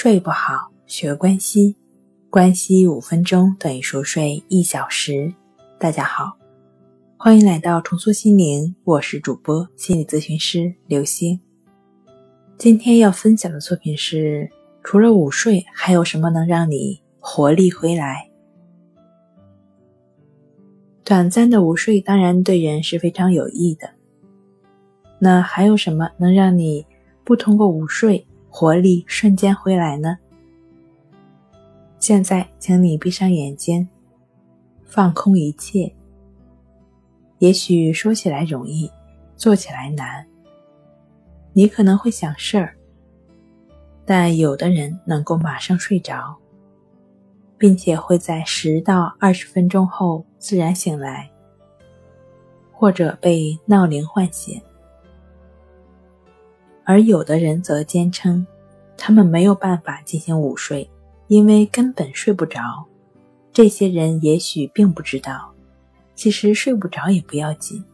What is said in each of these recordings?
睡不好，学关西，关西五分钟等于熟睡一小时。大家好，欢迎来到重塑心灵，我是主播心理咨询师刘星。今天要分享的作品是：除了午睡，还有什么能让你活力回来？短暂的午睡当然对人是非常有益的。那还有什么能让你不通过午睡？活力瞬间回来呢。现在，请你闭上眼睛，放空一切。也许说起来容易，做起来难。你可能会想事儿，但有的人能够马上睡着，并且会在十到二十分钟后自然醒来，或者被闹铃唤醒。而有的人则坚称，他们没有办法进行午睡，因为根本睡不着。这些人也许并不知道，其实睡不着也不要紧。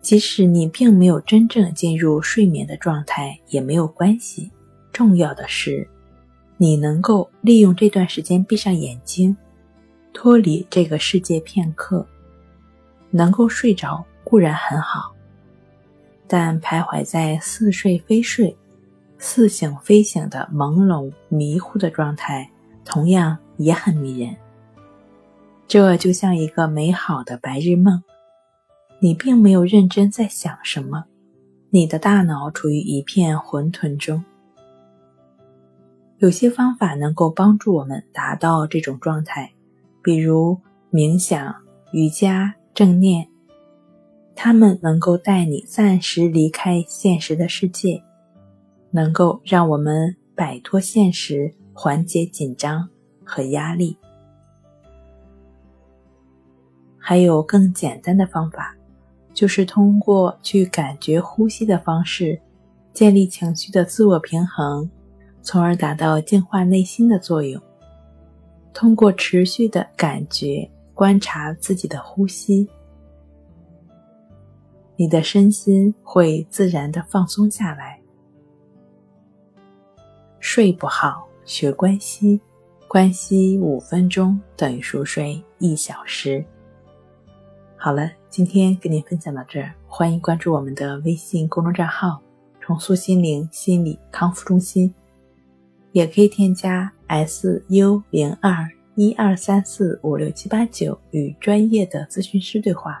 即使你并没有真正进入睡眠的状态也没有关系，重要的是，你能够利用这段时间闭上眼睛，脱离这个世界片刻，能够睡着固然很好。但徘徊在似睡非睡、似醒非醒的朦胧迷糊的状态，同样也很迷人。这就像一个美好的白日梦，你并没有认真在想什么，你的大脑处于一片混沌中。有些方法能够帮助我们达到这种状态，比如冥想、瑜伽、正念。他们能够带你暂时离开现实的世界，能够让我们摆脱现实，缓解紧张和压力。还有更简单的方法，就是通过去感觉呼吸的方式，建立情绪的自我平衡，从而达到净化内心的作用。通过持续的感觉观察自己的呼吸。你的身心会自然的放松下来。睡不好，学关西，关西五分钟等于熟睡一小时。好了，今天跟您分享到这儿，欢迎关注我们的微信公众账号“重塑心灵心理康复中心”，也可以添加 s u 零二一二三四五六七八九与专业的咨询师对话。